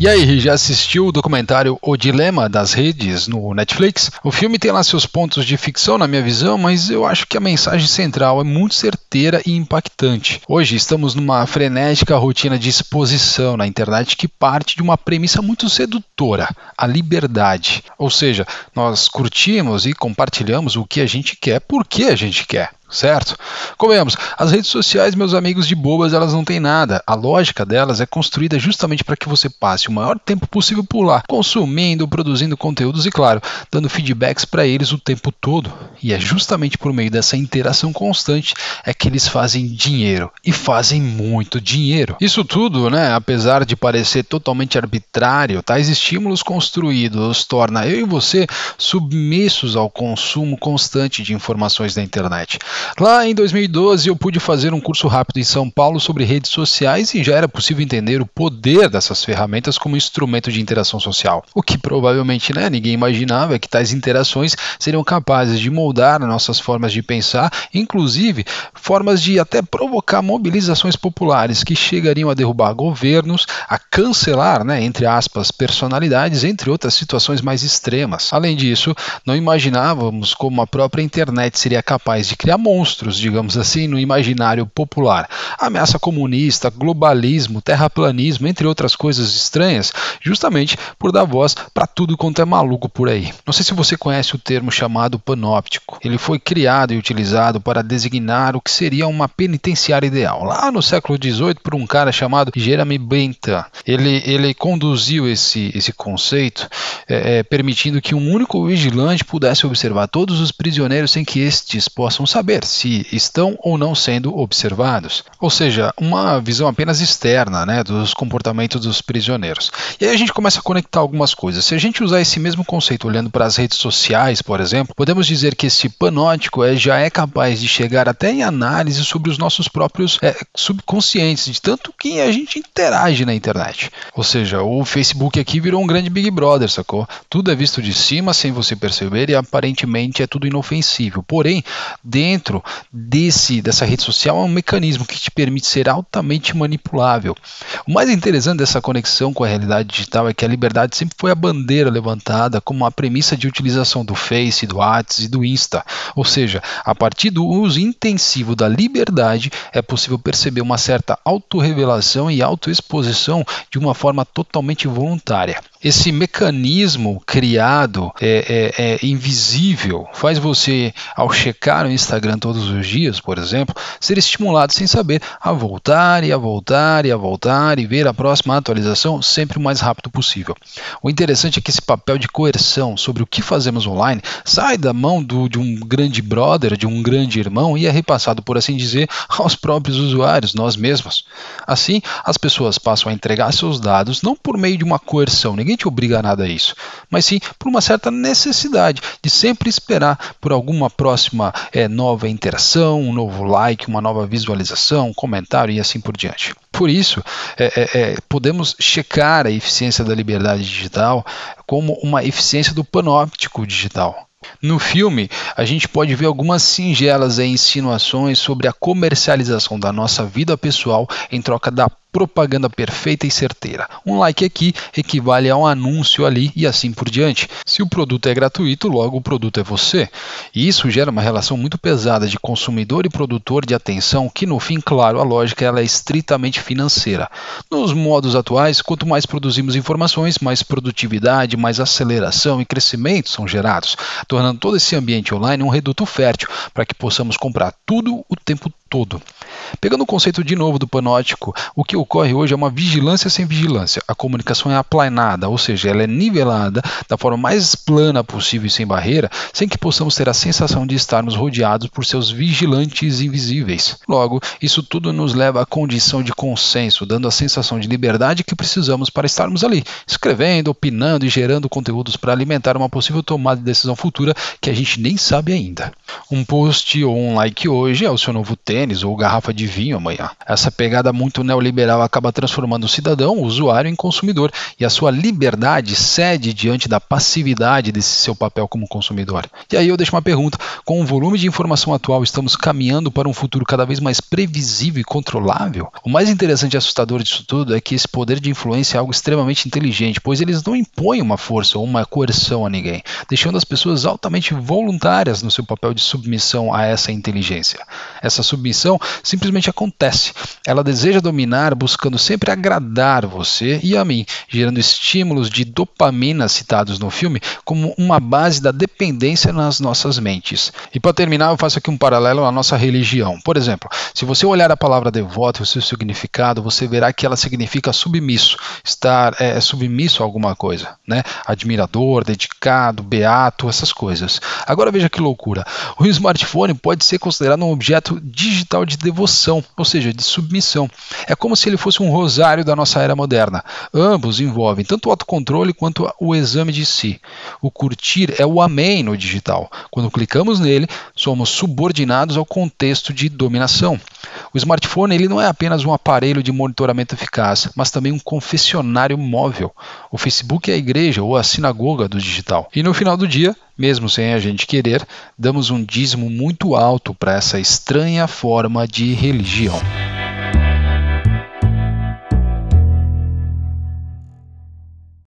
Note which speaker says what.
Speaker 1: E aí, já assistiu o documentário O Dilema das Redes no Netflix? O filme tem lá seus pontos de ficção, na minha visão, mas eu acho que a mensagem central é muito certeira e impactante. Hoje estamos numa frenética rotina de exposição na internet que parte de uma premissa muito sedutora: a liberdade. Ou seja, nós curtimos e compartilhamos o que a gente quer porque a gente quer certo? Comemos. As redes sociais, meus amigos de bobas, elas não têm nada. A lógica delas é construída justamente para que você passe o maior tempo possível por lá, consumindo, produzindo conteúdos e, claro, dando feedbacks para eles o tempo todo. E é justamente por meio dessa interação constante é que eles fazem dinheiro e fazem muito dinheiro. Isso tudo, né, apesar de parecer totalmente arbitrário, tais estímulos construídos torna eu e você submissos ao consumo constante de informações da internet. Lá em 2012 eu pude fazer um curso rápido em São Paulo sobre redes sociais e já era possível entender o poder dessas ferramentas como instrumento de interação social. O que provavelmente né, ninguém imaginava é que tais interações seriam capazes de moldar nossas formas de pensar, inclusive formas de até provocar mobilizações populares que chegariam a derrubar governos, a cancelar, né, entre aspas, personalidades, entre outras situações mais extremas. Além disso, não imaginávamos como a própria internet seria capaz de criar monstros, digamos assim, no imaginário popular. Ameaça comunista, globalismo, terraplanismo, entre outras coisas estranhas, justamente por dar voz para tudo quanto é maluco por aí. Não sei se você conhece o termo chamado panóptico. Ele foi criado e utilizado para designar o que seria uma penitenciária ideal. Lá no século XVIII, por um cara chamado Jeremy Bentham. Ele, ele conduziu esse, esse conceito, é, é, permitindo que um único vigilante pudesse observar todos os prisioneiros sem que estes possam saber saber se estão ou não sendo observados, ou seja, uma visão apenas externa né, dos comportamentos dos prisioneiros. E aí a gente começa a conectar algumas coisas. Se a gente usar esse mesmo conceito olhando para as redes sociais, por exemplo, podemos dizer que esse panótico é, já é capaz de chegar até em análise sobre os nossos próprios é, subconscientes, de tanto que a gente interage na internet. Ou seja, o Facebook aqui virou um grande Big Brother, sacou? Tudo é visto de cima sem você perceber e aparentemente é tudo inofensivo. Porém, dentro dentro desse dessa rede social é um mecanismo que te permite ser altamente manipulável. O mais interessante dessa conexão com a realidade digital é que a liberdade sempre foi a bandeira levantada como a premissa de utilização do Face, do WhatsApp e do Insta. Ou seja, a partir do uso intensivo da liberdade é possível perceber uma certa autorrevelação e autoexposição de uma forma totalmente voluntária. Esse mecanismo criado é, é, é, invisível faz você, ao checar o Instagram todos os dias, por exemplo, ser estimulado sem saber a voltar e a voltar e a voltar e ver a próxima atualização sempre o mais rápido possível. O interessante é que esse papel de coerção sobre o que fazemos online sai da mão do, de um grande brother, de um grande irmão e é repassado, por assim dizer, aos próprios usuários, nós mesmos. Assim, as pessoas passam a entregar seus dados não por meio de uma coerção ninguém te obriga a nada a isso, mas sim por uma certa necessidade de sempre esperar por alguma próxima é, nova interação, um novo like, uma nova visualização, um comentário e assim por diante. Por isso, é, é, podemos checar a eficiência da liberdade digital como uma eficiência do panóptico digital. No filme, a gente pode ver algumas singelas insinuações sobre a comercialização da nossa vida pessoal em troca da propaganda perfeita e certeira. Um like aqui equivale a um anúncio ali e assim por diante. Se o produto é gratuito, logo o produto é você. E isso gera uma relação muito pesada de consumidor e produtor de atenção, que no fim, claro, a lógica ela é estritamente financeira. Nos modos atuais, quanto mais produzimos informações, mais produtividade, mais aceleração e crescimento são gerados, tornando todo esse ambiente online um reduto fértil para que possamos comprar tudo o tempo todo. Pegando o conceito de novo do panótico, o que ocorre hoje é uma vigilância sem vigilância. A comunicação é aplanada, ou seja, ela é nivelada da forma mais plana possível e sem barreira, sem que possamos ter a sensação de estarmos rodeados por seus vigilantes invisíveis. Logo, isso tudo nos leva à condição de consenso, dando a sensação de liberdade que precisamos para estarmos ali, escrevendo, opinando e gerando conteúdos para alimentar uma possível tomada de decisão futura que a gente nem sabe ainda. Um post ou um like hoje é o seu novo tênis ou garrafa de adivinho amanhã. Essa pegada muito neoliberal acaba transformando o cidadão, o usuário, em consumidor e a sua liberdade cede diante da passividade desse seu papel como consumidor. E aí eu deixo uma pergunta: com o volume de informação atual, estamos caminhando para um futuro cada vez mais previsível e controlável? O mais interessante e assustador disso tudo é que esse poder de influência é algo extremamente inteligente, pois eles não impõem uma força ou uma coerção a ninguém, deixando as pessoas altamente voluntárias no seu papel de submissão a essa inteligência. Essa submissão simplesmente acontece. Ela deseja dominar, buscando sempre agradar você e a mim, gerando estímulos de dopamina citados no filme como uma base da dependência nas nossas mentes. E para terminar, eu faço aqui um paralelo à nossa religião. Por exemplo, se você olhar a palavra devoto e o seu significado, você verá que ela significa submisso, estar é, submisso a alguma coisa, né? Admirador, dedicado, beato, essas coisas. Agora veja que loucura. O smartphone pode ser considerado um objeto digital de devoção, ou seja, de submissão. É como se ele fosse um rosário da nossa era moderna. Ambos envolvem tanto o autocontrole quanto o exame de si. O curtir é o amém no digital. Quando clicamos nele, somos subordinados ao contexto de dominação. O smartphone ele não é apenas um aparelho de monitoramento eficaz, mas também um confessionário móvel. O Facebook é a igreja ou a sinagoga do digital. E no final do dia, mesmo sem a gente querer, damos um dízimo muito alto para essa estranha forma de religião.